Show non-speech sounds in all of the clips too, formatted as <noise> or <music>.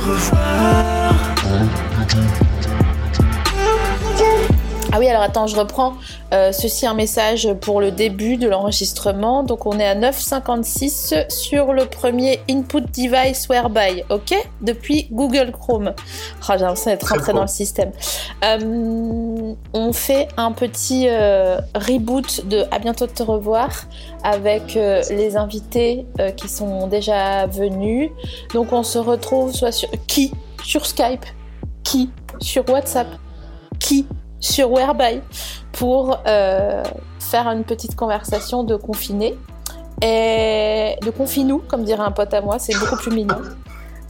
revoir. Ah oui, alors attends, je reprends. Euh, ceci un message pour le début de l'enregistrement. Donc on est à 9,56 sur le premier input device whereby, ok? Depuis Google Chrome. Ah, j'ai l'impression d'être rentré dans le système. Euh, on fait un petit euh, reboot de À bientôt de te revoir avec les invités qui sont déjà venus. Donc on se retrouve soit sur qui? Sur Skype Qui? Sur WhatsApp Qui? Sur Whereby pour euh, faire une petite conversation de confiné et de confinou, comme dirait un pote à moi, c'est beaucoup plus mignon.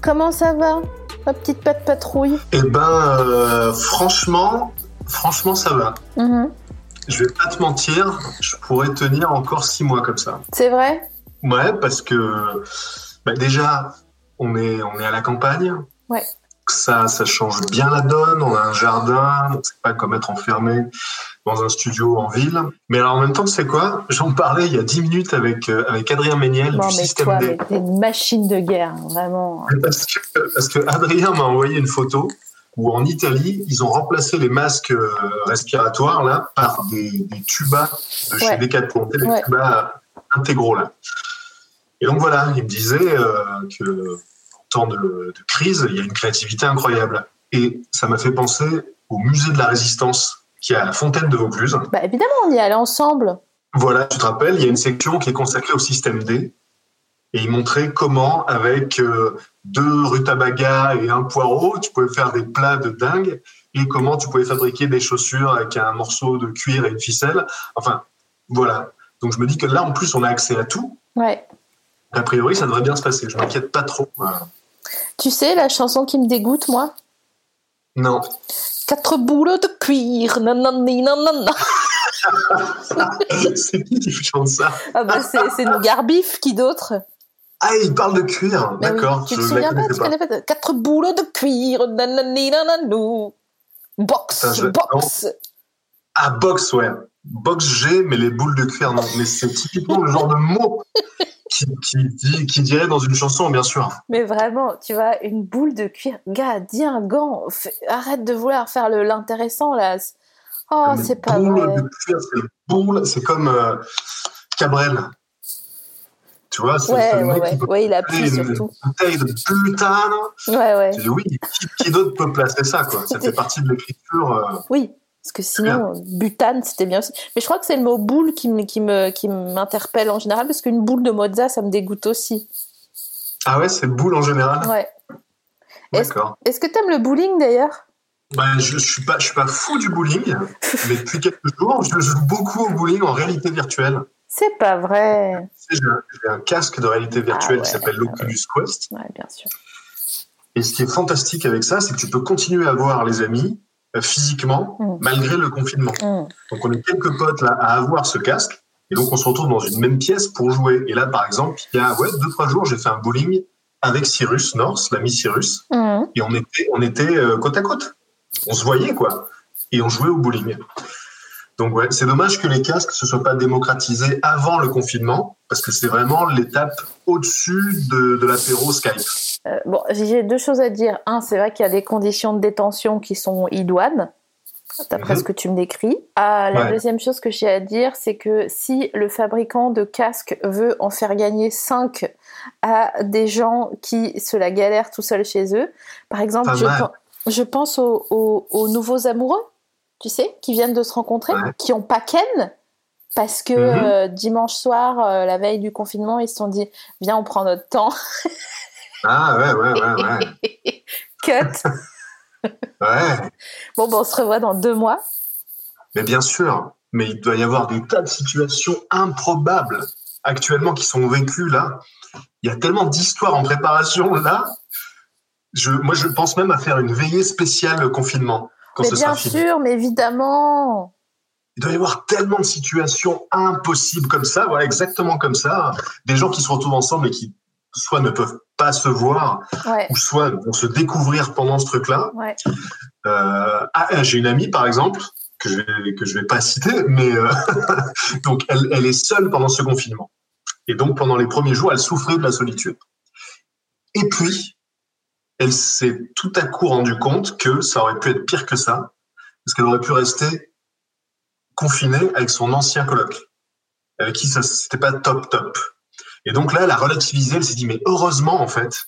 Comment ça va, ma petite patte patrouille? Eh ben, euh, franchement, franchement, ça va. Mhm. Je vais pas te mentir, je pourrais tenir encore six mois comme ça. C'est vrai? Ouais, parce que bah, déjà, on est, on est à la campagne. Ouais. Ça, ça change bien la donne. On a un jardin, donc c'est pas comme être enfermé dans un studio en ville. Mais alors en même temps, tu sais quoi? J'en parlais il y a dix minutes avec, euh, avec Adrien Méniel Non, du mais Système toi, D. mais une machine de guerre, hein, vraiment. Parce que, parce que Adrien m'a envoyé une photo où en Italie, ils ont remplacé les masques euh, respiratoires là par des, des tubas de chez Ouais. Decathlon, des Ouais. tubas intégraux là. Et donc voilà, il me disait euh, que temps de, de crise, il y a une créativité incroyable. Et ça m'a fait penser au musée de la résistance qui est à la fontaine de Vaucluse. Bah évidemment, on y allait ensemble. Voilà, tu te rappelles, il y a une section qui est consacrée au système D. Et il montrait comment, avec euh, deux rutabagas et un poireau, tu pouvais faire des plats de dingue. Et comment tu pouvais fabriquer des chaussures avec un morceau de cuir et une ficelle. Enfin, voilà. Donc je me dis que là, en plus, on a accès à tout. Ouais. A priori, ça devrait bien se passer. Je m'inquiète pas trop. Voilà. Tu sais, la chanson qui me dégoûte, moi? Non. Quatre boules de cuir, nanani, nanana. <laughs> C'est qui qui chante ça? Ah bah c'est c'est nous Garbif, qui d'autre? Ah, il parle de cuir. Bah oui, D'accord. Tu te souviens pas, connais Quatre boules de cuir, nanani, nananou. Box, Putain, je- box. Ah, box, ouais. Box G, mais les boules de cuir, non. Mais c'est typiquement le genre de mot qui, qui, dit- qui dirait dans une chanson, bien sûr. Mais vraiment, tu vois, une boule de cuir. Gars, dis un gant. Fais- Arrête de vouloir faire l'intéressant, là. Oh, Mais c'est pas boule vrai. de cuir, c'est boule, c'est comme euh, Cabrel. Tu vois, c'est Ouais, ouais, ouais. Ouais, il appuie une surtout. bouteille de butane. Ouais, ouais. Tu dis oui, qui, qui d'autre peut placer ça, quoi? <laughs> Ça fait partie de l'écriture. euh, Oui, parce que sinon, butane, c'était bien aussi. Mais je crois que c'est le mot boule qui me- qui me- qui m'interpelle en général, parce qu'une boule de mozza, ça me dégoûte aussi. Ah ouais, c'est boule en général? Ouais. Est-ce D'accord. est-ce que t'aimes le bowling d'ailleurs? Bah, je, je suis pas, je suis pas fou du bowling, <laughs> mais depuis quelques jours, je joue beaucoup au bowling en réalité virtuelle. C'est pas vrai. J'ai un, j'ai un casque de réalité virtuelle Ah ouais, qui s'appelle l'Oculus Quest. Ouais, bien sûr. Et ce qui est fantastique avec ça, c'est que tu peux continuer à voir les amis physiquement Mm. malgré le confinement. Mm. Donc on est quelques potes là à avoir ce casque et donc on se retrouve dans une même pièce pour jouer. Et là par exemple, il y a ouais, deux trois jours, j'ai fait un bowling avec Cyrus North, l'ami Cyrus, Mhm. et on était on était euh, côte à côte. On se voyait quoi et on jouait au bowling. Donc ouais, c'est dommage que les casques se soient pas démocratisés avant le confinement parce que c'est vraiment l'étape au-dessus de, de l'apéro Skype. Euh, bon, j'ai deux choses à dire. Un, c'est vrai qu'il y a des conditions de détention qui sont idoines, d'après Mhm. ce que tu me décris. Ah, la Ouais. deuxième chose que j'ai à dire, c'est que si le fabricant de casques veut en faire gagner 5 à des gens qui se la galèrent tout seuls chez eux, par exemple, je, pense aux, aux- aux nouveaux amoureux, tu sais, qui viennent de se rencontrer, Ouais. qui ont pas ken. Parce que Mhm. euh, dimanche soir, euh, la veille du confinement, ils se sont dit Viens, on prend notre temps. Ah ouais, ouais, ouais, ouais. <laughs> Cut. ouais. Bon, ben, on se revoit dans deux mois. Mais bien sûr, mais il doit y avoir des tas de situations improbables actuellement qui sont vécues là. Il y a tellement d'histoires en préparation là. Je, moi, je pense même à faire une veillée spéciale confinement quand mais ce bien sera fini. sûr, mais évidemment. Il doit y avoir tellement de situations impossibles comme ça, voilà, exactement comme ça. Des gens qui se retrouvent ensemble et qui soit ne peuvent pas se voir, Ouais, ou soit vont se découvrir pendant ce truc-là. ouais. Euh, ah, j'ai une amie, par exemple, que je vais, que je vais pas citer, mais euh, <laughs> donc elle, elle est seule pendant ce confinement. Et donc pendant les premiers jours, elle souffrait de la solitude. Et puis, elle s'est tout à coup rendu compte que ça aurait pu être pire que ça, parce qu'elle aurait pu rester confinée avec son ancien coloc, avec qui ça c'était pas top top. Et donc là, elle a relativisé, elle s'est dit mais heureusement en fait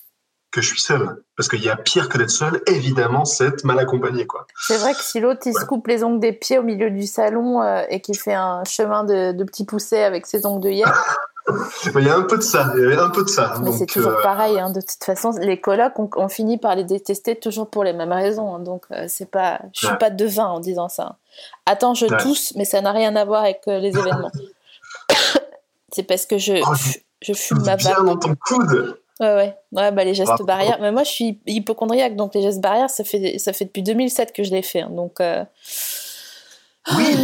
que je suis seule, parce qu'il y a pire que d'être seule, évidemment, c'est être mal accompagné quoi. C'est vrai que si l'autre il se coupe les ongles des pieds au milieu du salon euh, et qu'il fait un chemin de, de petits poussets avec ses ongles de hyène, Il y a un peu de ça, il y un peu de ça. c'est toujours euh, pareil. Hein, de toute façon, les colocs, on, on finit par les détester toujours pour les mêmes raisons. hein, donc euh, c'est pas, je suis Ouais. pas devin en disant ça. Attends, je Ouais. tousse, mais ça n'a rien à voir avec euh, les événements. <coughs> c'est parce que je, Oh, je, je fume ma bien vape. dans ton coude. Ouais, ouais. Ouais, bah, les gestes Bravo. barrières. Mais moi, je suis hypochondriaque, donc les gestes barrières, ça fait, ça fait depuis 2007 que je les fais. hein, donc, Oui.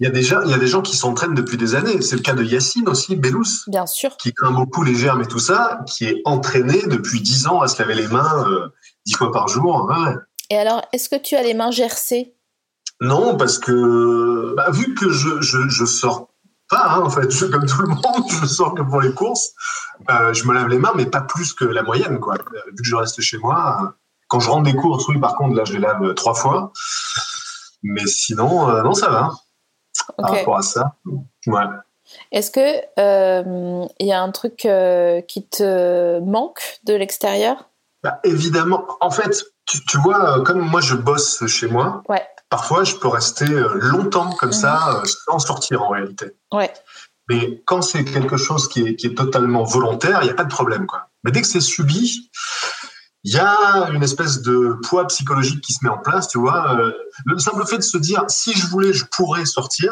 Il y a des gens, il y a des gens qui s'entraînent depuis des années. C'est le cas de Yacine aussi, Bellous, bien sûr. qui craint beaucoup les germes et tout ça, qui est entraîné depuis 10 ans à se laver les mains euh, 10 fois par jour. Ouais. Et alors, est-ce que tu as les mains gercées? Non, parce que bah, vu que je, je, je sors pas, hein, en fait, je, <laughs> comme tout le monde, je sors que pour les courses, euh, je me lave les mains, mais pas plus que la moyenne. Quoi. Euh, Vu que je reste chez moi, euh, quand je rentre des courses, oui, par contre, là, je les lave euh, trois fois. Mais sinon, euh, non, ça va par rapport à ça. Ouais. Est-ce que euh, il y a un truc euh, qui te manque de l'extérieur? Bah, évidemment, en fait, tu, tu vois, euh, comme moi je bosse chez moi, Ouais. parfois je peux rester euh, longtemps comme Mhm. ça euh, sans sortir en réalité. Ouais. Mais quand c'est quelque chose qui est, qui est totalement volontaire, il n'y a pas de problème. Quoi. Mais dès que c'est subi, il y a une espèce de poids psychologique qui se met en place. Tu vois, Euh, le simple fait de se dire si je voulais, je pourrais sortir,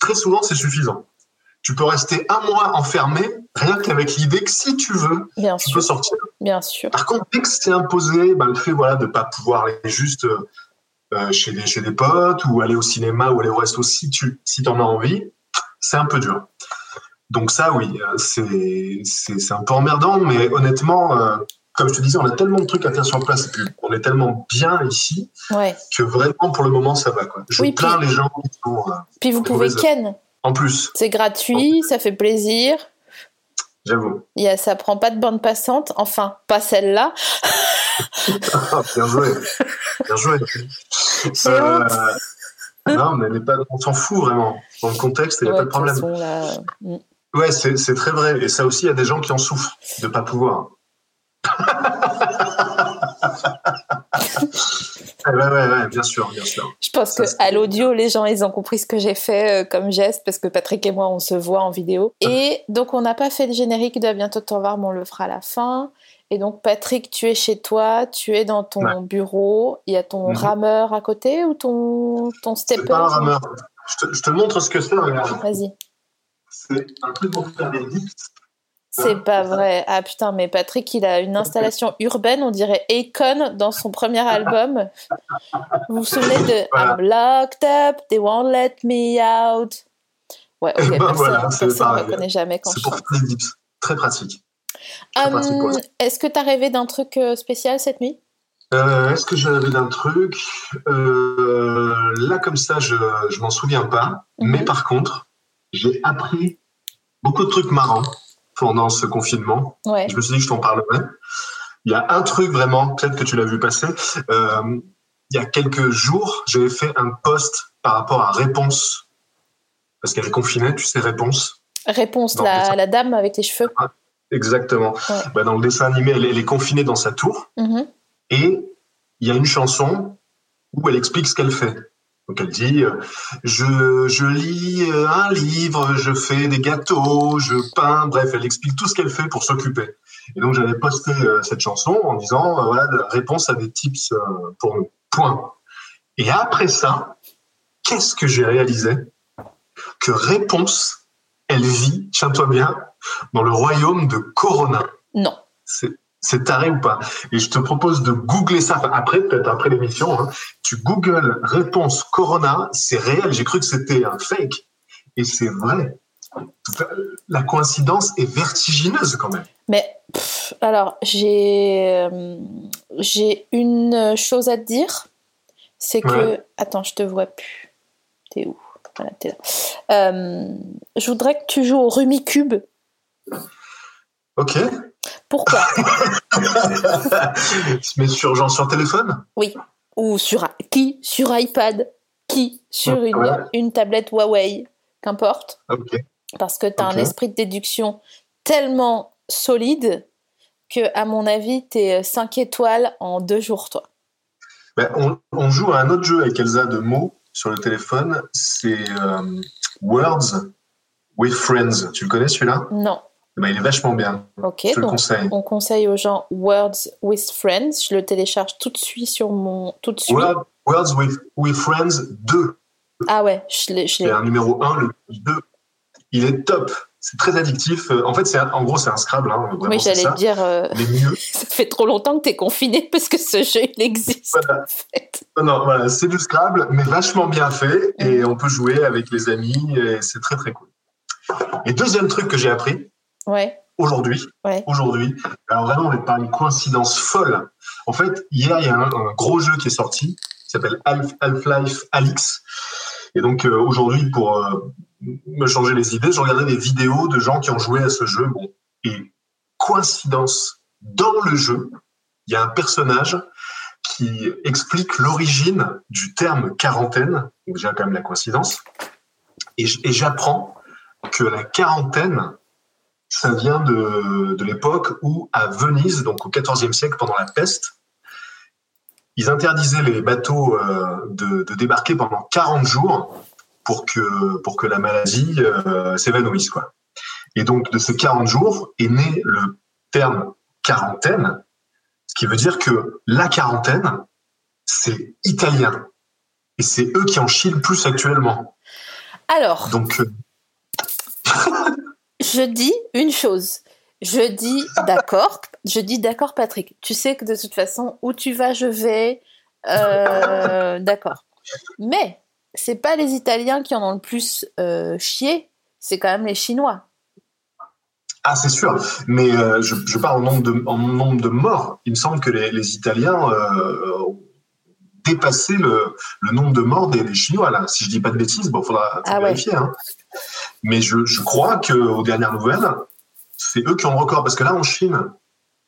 très souvent c'est suffisant. Tu peux rester un mois enfermé rien qu'avec l'idée que si tu veux, Bien tu peux sortir. Bien sûr. Par contre, dès que c'est imposé, bah, le fait voilà, de ne pas pouvoir aller juste euh, euh, chez, des, chez des potes ou aller au cinéma ou aller au resto si tu si en as envie, c'est un peu dur. Donc ça, oui, c'est un peu emmerdant, mais honnêtement, euh, comme je te disais, on a tellement de trucs à faire sur place et puis on est tellement bien ici Ouais. que vraiment, pour le moment, ça va. Quoi. Je Oui, plains puis- les gens qui sont... euh, Puis vous pouvez ken. en plus, C'est gratuit, ça fait plaisir. j'avoue. Il y a, ça prend pas de bande passante. Enfin, pas celle-là. Ah, bien joué. Bien joué. Honte. non, mais, pas, on s'en fout vraiment. Dans le contexte, il n'y a Ouais, pas de problème. façon, là, mm. Ouais, c'est c'est très vrai. Et ça aussi, il y a des gens qui en souffrent de ne pas pouvoir. Ouais, ouais, ouais, bien sûr, bien sûr. Je pense Ça, que c'est- à l'audio, les gens, ils ont compris ce que j'ai fait euh, comme geste parce que Patrick et moi, on se voit en vidéo. Et donc, on n'a pas fait le générique de À bientôt te revoir, mais on le fera à la fin. Et donc, Patrick, tu es chez toi, tu es dans ton Ouais. bureau. Il y a ton Mhm. rameur à côté ou ton, ton C'est stepper pas un rameur. Je te, je te montre ce que c'est. Vas-y. C'est un truc pour faire des dips. C'est pas vrai. Ah putain, mais Patrick, il a une installation urbaine, on dirait Akon dans son premier album. Vous vous souvenez de Voilà. I'm locked up, they won't let me out. Ouais, ok, <laughs> ben personne, voilà, c'est personne ne pareil. reconnaît jamais quand C'est pour faire des dips. Très pratique. ouais. Est-ce que t'as rêvé d'un truc euh, spécial cette nuit? Euh, Est-ce que j'ai rêvé d'un truc? Euh, Là, comme ça, je ne m'en souviens pas. Mhm. Mais par contre, j'ai appris beaucoup de trucs marrants pendant ce confinement. Ouais. Je me suis dit que je t'en parlerais. Il y a un truc vraiment, peut-être que tu l'as vu passer. Euh, il y a quelques jours, j'avais fait un post par rapport à Réponse. Parce qu'elle est confinée, tu sais, Réponse. Réponse, la, dame avec les cheveux. Exactement. Ouais. Bah, dans le dessin animé, elle, elle est confinée dans sa tour. Mhm. Et il y a une chanson où elle explique ce qu'elle fait. Donc elle dit euh, je, je lis euh, un livre, je fais des gâteaux, je peins, bref, elle explique tout ce qu'elle fait pour s'occuper. Et donc j'avais posté euh, cette chanson en disant, voilà, réponse à des tips pour nous. Point. Et après ça, qu'est-ce que j'ai réalisé? Que réponse, elle vit, tiens-toi bien, dans le royaume de Corona? Non. C'est c'est taré ou pas Et je te propose de googler ça Enfin, après, peut-être après l'émission. hein. Tu googles réponse Corona, c'est réel. J'ai cru que c'était un fake, et c'est vrai. La coïncidence est vertigineuse quand même. Mais pff, alors, j'ai euh, j'ai une chose à te dire. C'est que. Ouais. Attends, je te vois plus. T'es où? Voilà, t'es là. Euh, je voudrais que tu joues au Rumicube. Ok. Pourquoi? <laughs> Mais sur genre sur téléphone? Oui. Ou sur qui Sur iPad? Qui Sur une, Ouais. une tablette Huawei? Qu'importe. Ok. Parce que tu as un esprit de déduction tellement solide que, à mon avis, tu es 5 étoiles en deux jours, toi. Ben, on, on joue à un autre jeu avec Elsa de mots sur le téléphone. C'est euh, Words with Friends. Tu le connais celui-là? Non. Ben, Il est vachement bien. Ok, Je te le donc conseille. on conseille aux gens Words with Friends. Je le télécharge tout de suite sur mon. Tout de suite. Word- Words with, with Friends 2. Ah ouais, je l'ai. C'est un numéro 1, le 2. Il est top. C'est très addictif. Euh, En fait, c'est en gros, c'est un Scrabble. Hein, vraiment, Oui, j'allais dire, euh, Mais mieux. <laughs> ça fait trop longtemps que tu es confiné parce que ce jeu, il existe Voilà. en fait. Non, voilà, c'est du Scrabble, mais vachement bien fait. Et Mm. on peut jouer avec les amis. Et c'est très, très cool. Et deuxième truc que j'ai appris Ouais, aujourd'hui, ouais. aujourd'hui. Alors vraiment, on est par une coïncidence folle. En fait, hier, il y a un, un gros jeu qui est sorti, qui s'appelle Half- Half-Life Alix. Et donc euh, aujourd'hui, pour euh, me changer les idées, je regardais des vidéos de gens qui ont joué à ce jeu. Bon, et coïncidence, dans le jeu, il y a un personnage qui explique l'origine du terme quarantaine. Donc Déjà quand même la coïncidence. Et j'apprends que la quarantaine, ça vient de, de l'époque où, à Venise, donc au XIVe siècle, pendant la peste, ils interdisaient les bateaux euh, de, de débarquer pendant 40 jours pour que, pour que la maladie euh, s'évanouisse. Quoi. Et donc, de ces 40 jours est né le terme quarantaine, ce qui veut dire que la quarantaine, c'est italien. Et c'est eux qui en chient le plus actuellement. Alors, Donc, euh, je dis une chose. Je dis d'accord. Je dis d'accord, Patrick. Tu sais que de toute façon, où tu vas, je vais. Euh, d'accord. Mais c'est pas les Italiens qui en ont le plus euh, chié. C'est quand même les Chinois. Ah, c'est sûr. Mais euh, je, je parle en nombre, de, en nombre de morts. Il me semble que les, les Italiens euh, dépassé le, le nombre de morts des, des Chinois. Là. Si je dis pas de bêtises, bon, faudra Ah ouais. vérifier. Hein. Mais je, je crois qu'aux dernières nouvelles, c'est eux qui ont le record. Parce que là, en Chine,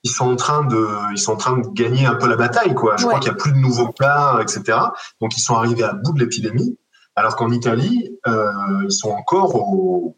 ils sont en train de, ils sont en train de gagner un peu la bataille. Quoi. Je Ouais. crois qu'il y a plus de nouveaux cas, etc. Donc, ils sont arrivés à bout de l'épidémie. Alors qu'en Italie, euh, ils sont encore au,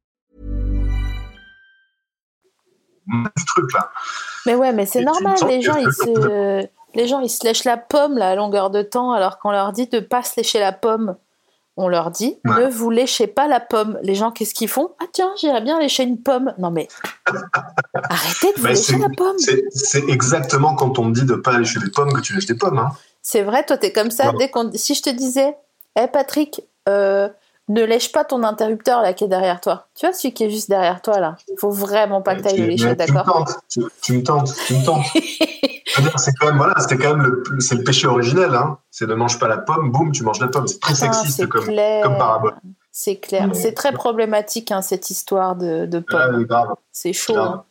Du truc là. Mais ouais, mais c'est normal. Les gens, ils se, les gens, ils se lèchent la pomme là, à longueur de temps, alors qu'on leur dit de pas se lécher la pomme. On leur dit Ouais. ne vous léchez pas la pomme. Les gens, qu'est-ce qu'ils font? Ah tiens, j'irais bien lécher une pomme. Non mais <laughs> arrêtez de vous lécher la pomme. C'est exactement quand on te dit de pas lécher des pommes que tu lèches des pommes. Hein. C'est vrai, toi, t'es comme ça. Ouais. Dès qu'on, si je te disais, hé Patrick, euh, ne lèche pas ton interrupteur là qui est derrière toi. Tu vois celui qui est juste derrière toi là. Faut vraiment pas que t'ailles Tu- le lécher, mais tu me d'accord tentes, tu, tu me tentes, tu me tentes. <laughs> Dire, C'est quand même voilà, c'était quand même le, c'est le péché originel. Hein. C'est ne mange pas la pomme, boum, tu manges la pomme. C'est très Putain, sexiste c'est comme, parabole. C'est clair. Mais- C'est très problématique hein, cette histoire de, de Ah, pomme. C'est chaud. hein.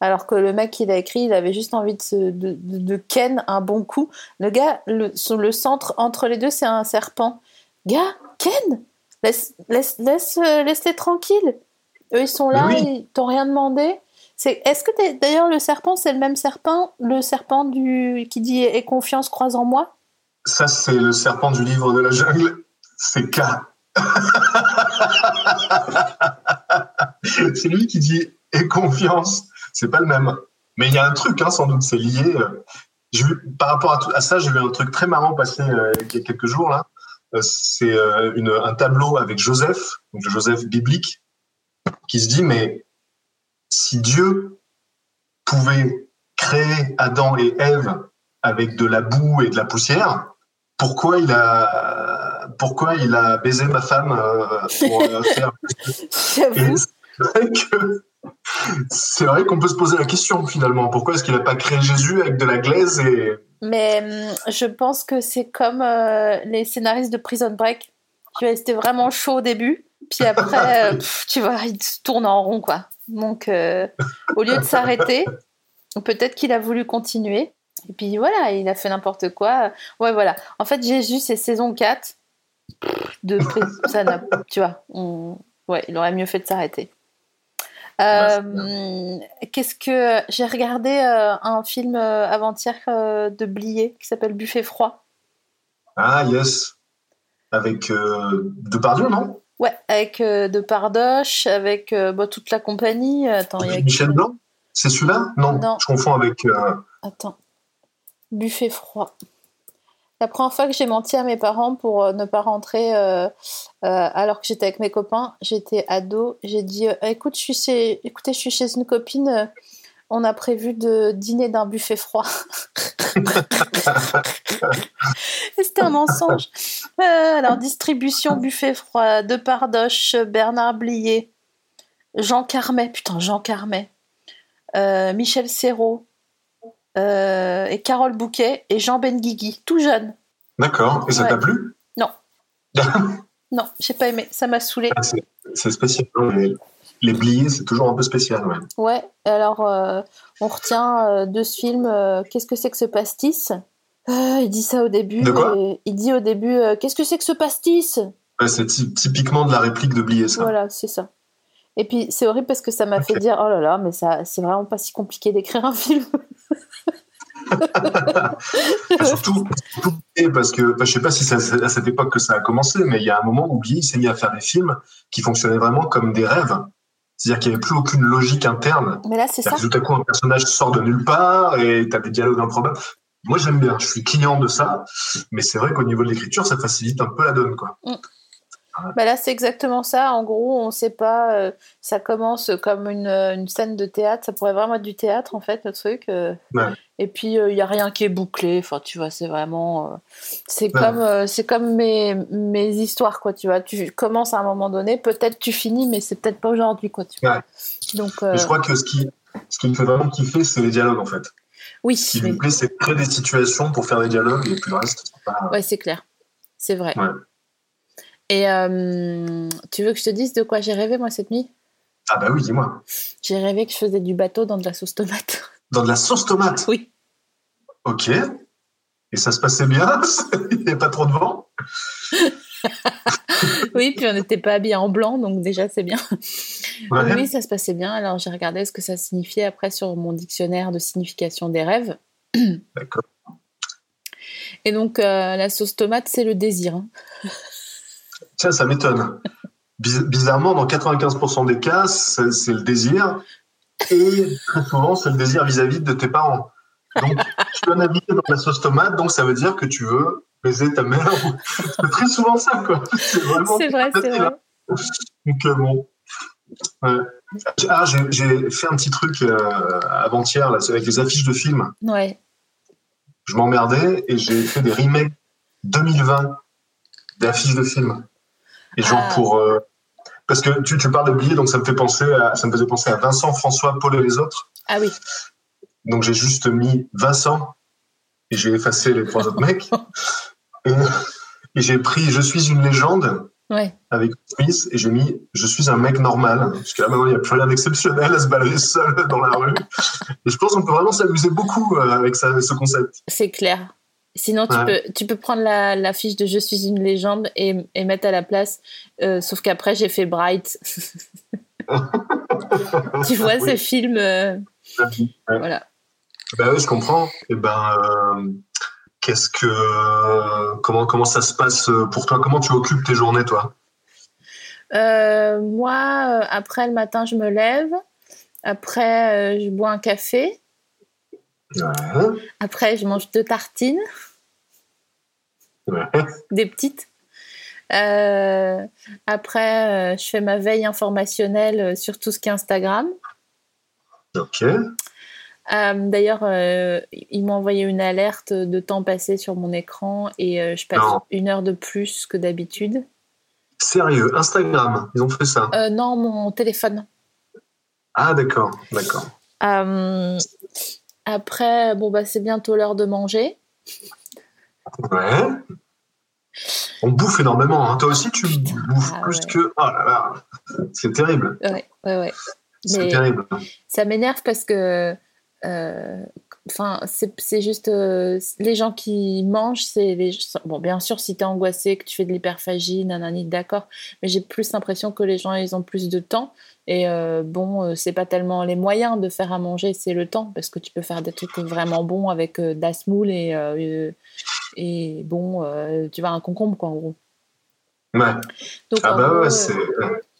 Alors que le mec, il a écrit, il avait juste envie de, se, de, ken un bon coup. Le gars, le, le centre entre les deux, c'est un serpent. Gars, ken? Laisse, laisse, laisse, euh, laisse-les tranquilles. Eux, ils sont là, oui. ils t'ont rien demandé. C'est, est-ce que t'es- d'ailleurs le serpent, c'est le même serpent, le serpent du qui dit "Aie confiance, croise en moi"? Ça, c'est le serpent du livre de la jungle. C'est K. <laughs> c'est lui qui dit aie confiance. C'est pas le même. Mais il y a un truc, hein, sans doute, c'est lié. euh, j'ai vu- par rapport à, tout- à ça, j'ai vu un truc très marrant passer euh, il y a quelques jours là. Euh, c'est euh, un tableau avec Joseph, donc le Joseph biblique, qui se dit mais si Dieu pouvait créer Adam et Ève avec de la boue et de la poussière, pourquoi il a pourquoi il a baisé ma femme euh, pour <laughs> faire vrai c'est vrai qu'on peut se poser la question finalement. Pourquoi est-ce qu'il n'a pas créé Jésus avec de la glaise et Mais hum, je pense que c'est comme euh, les scénaristes de Prison Break. Tu vois, c'était vraiment chaud au début. Puis après, euh, <laughs> pff, tu vois, il se tourne en rond, quoi. Donc, euh, au lieu de s'arrêter, peut-être qu'il a voulu continuer. Et puis voilà, il a fait n'importe quoi. Ouais, voilà. En fait, Jésus, c'est saison 4. De pri- ça n'a- tu vois, on- ouais, il aurait mieux fait de s'arrêter. Euh, Qu'est-ce que j'ai regardé euh, un film euh, avant-hier de Blier qui s'appelle Buffet froid. ah yes avec Depardieu non? Ouais, avec euh, De Pardoche, avec bah, toute la compagnie. Attends, il y a Michel Blanc? C'est celui-là? Non, Non. je confonds avec Attends. Buffet froid. La première fois que j'ai menti à mes parents pour euh, ne pas rentrer euh, euh, alors que j'étais avec mes copains, j'étais ado, j'ai dit écoute, je suis chez, écoutez, je suis chez une copine, on a prévu de dîner d'un buffet froid. <laughs> C'était un mensonge. Alors, distribution buffet froid, De Pardoche, Bernard Blier, Jean Carmet, putain, Jean Carmet, Michel Serrault, euh, et Carole Bouquet et Jean Benguigui, tout jeune. d'accord et ça t'a plu? Non. <laughs> Non, j'ai pas aimé, ça m'a saoulé. Ah, c'est spécial les, les bliés c'est toujours un peu spécial ouais. Ouais, alors euh, on retient euh, de ce film Qu'est-ce que c'est que ce pastis? Il dit ça au début. De quoi? et il dit au début Qu'est-ce que c'est que ce pastis? C'est ty- typiquement de la réplique de blié ça Voilà, c'est ça. Et puis c'est horrible parce que ça m'a fait dire Oh là là, mais ça, c'est vraiment pas si compliqué d'écrire un <laughs> film. <laughs> Surtout, parce que enfin, je sais pas si c'est à cette époque que ça a commencé, mais il y a un moment où il s'est mis à faire des films qui fonctionnaient vraiment comme des rêves. C'est-à-dire qu'il n'y avait plus aucune logique interne. Mais là, c'est ça. Que tout à coup, un personnage sort de nulle part et tu as des dialogues improbables. Moi, j'aime bien, je suis client de ça, mais c'est vrai qu'au niveau de l'écriture, ça facilite un peu la donne. Quoi. Bah là, c'est exactement ça. En gros, on sait pas. euh, ça commence comme une, euh, une scène de théâtre. Ça pourrait vraiment être du théâtre, en fait, le truc. euh. Ouais. Et puis, il y a rien qui est bouclé. Enfin, tu vois, c'est vraiment. c'est Ouais. comme, c'est comme mes, mes histoires, quoi. Tu vois, tu commences à un moment donné. Peut-être tu finis, mais c'est peut-être pas aujourd'hui, quoi. Tu vois. Ouais. Donc, je crois que ce qui, ce qui me fait vraiment kiffer, c'est les dialogues, en fait. oui, Ce qui me plaît, c'est créer des situations pour faire des dialogues et puis le reste, pas. Ouais, c'est clair. C'est vrai. Et euh, tu veux que je te dise de quoi j'ai rêvé, moi, cette nuit? Ah bah oui, dis-moi. J'ai rêvé que je faisais du bateau dans de la sauce tomate. <laughs> Dans de la sauce tomate? oui. Ok. Et ça se passait bien? <laughs> Il n'y avait pas trop de vent? <laughs> Oui, puis on n'était pas habillés en blanc, donc déjà c'est bien. Ouais. Oui, ça se passait bien. Alors j'ai regardé ce que ça signifiait après sur mon dictionnaire de signification des rêves. D'accord. Et donc euh, la sauce tomate, c'est le désir. hein. Tiens, ça m'étonne. Biz- Bizarrement, dans 95% des cas, c'est le désir. Et très souvent, c'est le désir vis-à-vis de tes parents. Donc, tu es naviguer dans la sauce tomate, donc ça veut dire que tu veux baiser ta mère. C'est très souvent ça, quoi. C'est vrai, c'est vrai. hein. Donc, euh, bon. Ouais. Ah, j'ai- fait un petit truc euh, avant-hier là, avec les affiches de films. Ouais. Je m'emmerdais et j'ai fait des remakes 2020 d'affiches de films. Et genre Ah. pour. euh, parce que tu, tu parles de billets, donc ça me, fait penser à, ça me faisait penser à Vincent, François, Paul et les autres. Ah oui. Donc j'ai juste mis Vincent et j'ai effacé les trois autres mecs. <laughs> Et, et j'ai pris Je suis une légende Ouais. avec Smith et j'ai mis Je suis un mec normal. Parce que là maintenant il n'y a plus rien d'exceptionnel à se balader seul dans la rue. Et je pense qu'on peut vraiment s'amuser beaucoup euh, avec ça, ce concept. C'est clair. Sinon, tu, Ouais. peux, tu peux prendre la, la fiche de Je suis une légende et, et mettre à la place. euh, sauf qu'après, j'ai fait Bright. <laughs> Tu vois Oui. ce film euh, Ouais. Voilà. Bah oui, je comprends. Et ben, euh, qu'est-ce que, comment, comment ça se passe pour toi? Comment tu occupes tes journées, toi? Moi, après le matin, je me lève. Après, je bois un café. Ouais. Après, je mange deux tartines, Ouais. des petites. Euh, après, euh, je fais ma veille informationnelle euh, sur tout ce qui est Instagram. Ok. Euh, D'ailleurs, ils m'ont envoyé une alerte de temps passé sur mon écran et je passe Non. une heure de plus que d'habitude. Sérieux, Instagram, ils ont fait ça? Non, mon téléphone. Ah, d'accord, d'accord. Après, bon, bah, c'est bientôt l'heure de manger. Ouais. On bouffe énormément. hein. Toi aussi, tu bouffes Ah plus ouais. que. Oh là là, c'est terrible. Ouais, ouais, ouais. C'est terrible. ça m'énerve parce que euh, enfin c'est juste euh, les gens qui mangent c'est les bon bien sûr si tu es angoissé que tu fais de l'hyperphagie nanani d'accord mais j'ai plus l'impression que les gens ils ont plus de temps et euh, bon euh, c'est pas tellement les moyens de faire à manger c'est le temps parce que tu peux faire des trucs vraiment bons avec euh, de la semoule et et bon tu vois un concombre quoi en gros Ouais. donc Ah bah gros, ouais, c'est.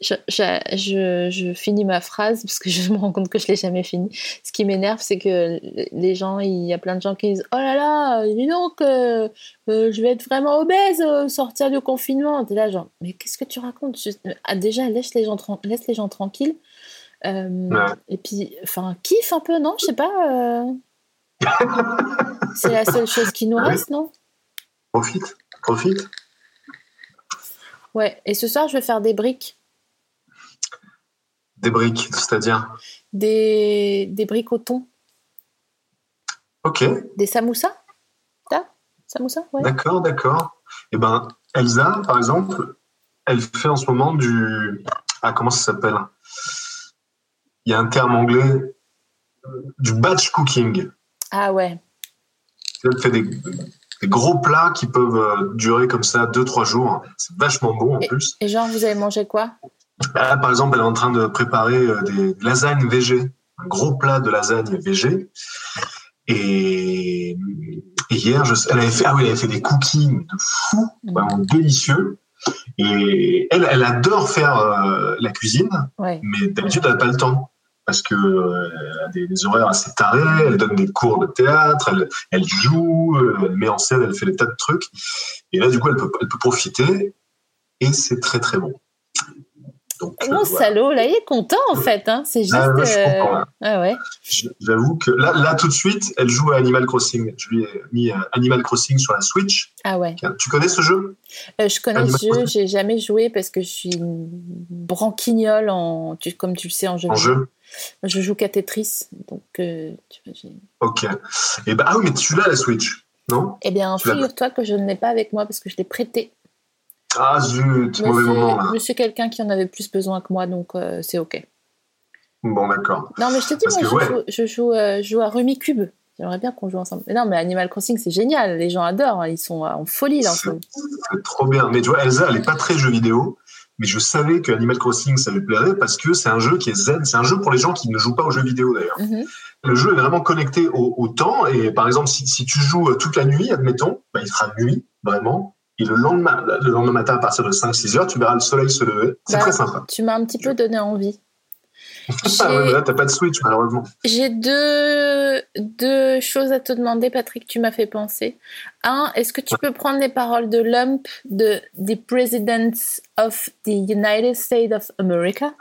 Je, je, je, je finis ma phrase parce que je me rends compte que je l'ai jamais finie. Ce qui m'énerve, c'est que les gens, il y a plein de gens qui disent Oh là là, dis donc, euh, euh, je vais être vraiment obèse au sortir du confinement. T'es là, genre, mais qu'est-ce que tu racontes? Ah, Déjà, laisse les gens, laisse les gens tranquilles. Euh, Ouais. Et puis, enfin, kiffe un peu, non? Je sais pas. euh, c'est la seule chose qui nous <laughs> reste, non? Profite, profite. Ouais. Et ce soir, je vais faire des briques. Des briques, c'est-à-dire. Des, des briques au thon. Ok, Des samoussas? T'as? Samoussas Ouais. d'accord, d'accord. Et ben, Elsa, par exemple, elle fait en ce moment du. Ah, comment ça s'appelle? Il y a un terme anglais. Du batch cooking. Ah ouais. Elle fait des, des gros plats qui peuvent euh, durer comme ça 2-3 jours. C'est vachement bon en plus. Et genre, vous avez mangé quoi? Là, par exemple, elle est en train de préparer euh, des lasagnes végé, un gros plat de lasagne végé. Et, et hier, je, elle avait fait, ah oui, elle avait fait des cookies de fou, vraiment délicieux. Et elle, elle adore faire euh, la cuisine, Ouais. mais d'habitude, elle n'a pas le temps. Parce que euh, elle a des, des horaires assez tarés, elle donne des cours de théâtre, elle, elle joue, elle met en scène, elle fait des tas de trucs. Et là, du coup, elle peut, elle peut profiter. Et c'est très, très bon. Donc, Mon euh, voilà. salaud, là, il est content en fait. Hein. C'est juste. Ah euh, comprends, ouais. Ah ouais. J'avoue que là, là, tout de suite, elle joue à Animal Crossing. Je lui ai mis euh, Animal Crossing sur la Switch. Ah ouais. Tu connais ce jeu? Euh, je connais Animal jeu, j'ai jamais joué parce que je suis une branquignole en, tu- comme tu le sais en jeu. en jeu Je joue qu'à Tetris, donc euh, tu vois, Ok. Et bah, ah oui, mais tu l'as la Switch, non? Eh bien, figure-toi que je ne l'ai pas avec moi parce que je l'ai prêté. Ah zut, mauvais moment là. monsieur quelqu'un qui en avait plus besoin que moi, donc euh, c'est ok. Bon, d'accord. Non, mais je te dis, moi, je, joue, je joue, euh, je joue à Rumi Cube. J'aimerais bien qu'on joue ensemble. Mais non, mais Animal Crossing, c'est génial. Les gens adorent. hein. Ils sont en folie là C'est trop bien. Mais tu vois, Elsa, elle est pas très jeu vidéo. Mais je savais que Animal Crossing, ça lui plairait parce que c'est un jeu qui est zen. C'est un jeu pour les gens qui ne jouent pas aux jeux vidéo d'ailleurs. Mhm. Le jeu est vraiment connecté au, au temps. Et par exemple, si, si tu joues toute la nuit, admettons, bah, il fera nuit, vraiment. Et le lendemain, le lendemain matin, à partir de 5-6 heures, tu verras le soleil se lever. C'est Bah, très sympa. Tu m'as un petit peu donné envie. <laughs> Ouais, là, t'as pas de Switch, malheureusement. J'ai deux, deux choses à te demander, Patrick, tu m'as fait penser. Un, est-ce que tu peux prendre les paroles de Lump de The President of the United States of America?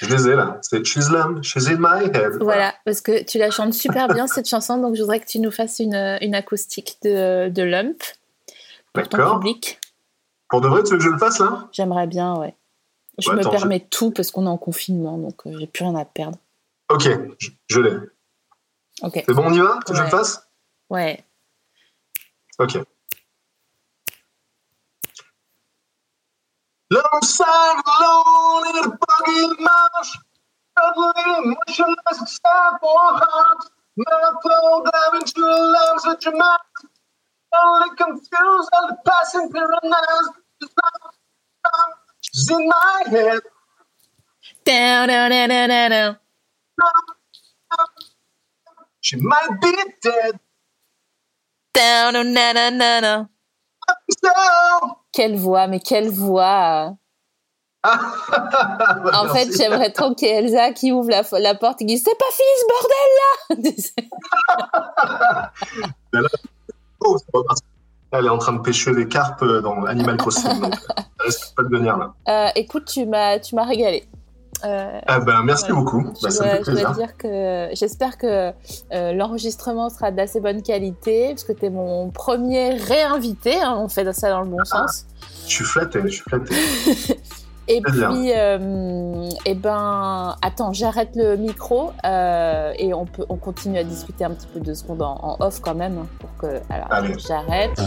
Je les ai là. C'est She's Lamb, She's in my head. Voilà, parce que tu la chantes super bien cette chanson, donc je voudrais que tu nous fasses une, une acoustique de, de Lump pour ton public. Pour de vrai, tu veux que je le fasse là? J'aimerais bien, ouais. Je Ouais, me attends, permets tout parce qu'on est en confinement, donc euh, j'ai plus rien à perdre. Ok, je, je l'ai. Ok, C'est bon, on y va? Que je le fasse? Ouais. Ok. Alone in a buggy marsh, struggling, motionless except for a heart, mellow down into the lungs of your mouth, only confused and the passing in my head. Down, down, down, down, down, down. She might be dead. Down, down, down, down, down. Quelle voix, mais quelle voix <laughs> En fait, j'aimerais trop qu'il y ait Elsa qui ouvre la, la porte et qui dise C'est pas fini ce bordel là <laughs> <laughs> Oh. Elle est en train de pêcher des carpes dans Animal Crossing. donc, <laughs> elle risque pas de venir là. Euh, Écoute, tu m'as tu m'as régalé. Euh, Ah ben, merci Voilà. beaucoup. Je Bah, ça me dois, je dire que j'espère que euh, l'enregistrement sera d'assez bonne qualité, parce que tu es mon premier réinvité, hein, on fait ça dans le bon sens. Je suis flatté, je suis flatté. <laughs> Et Très puis, euh, eh ben, attends, j'arrête le micro euh, et on, peut, on continue à discuter un petit peu deux secondes en, en off quand même, hein, pour que. Alors, j'arrête.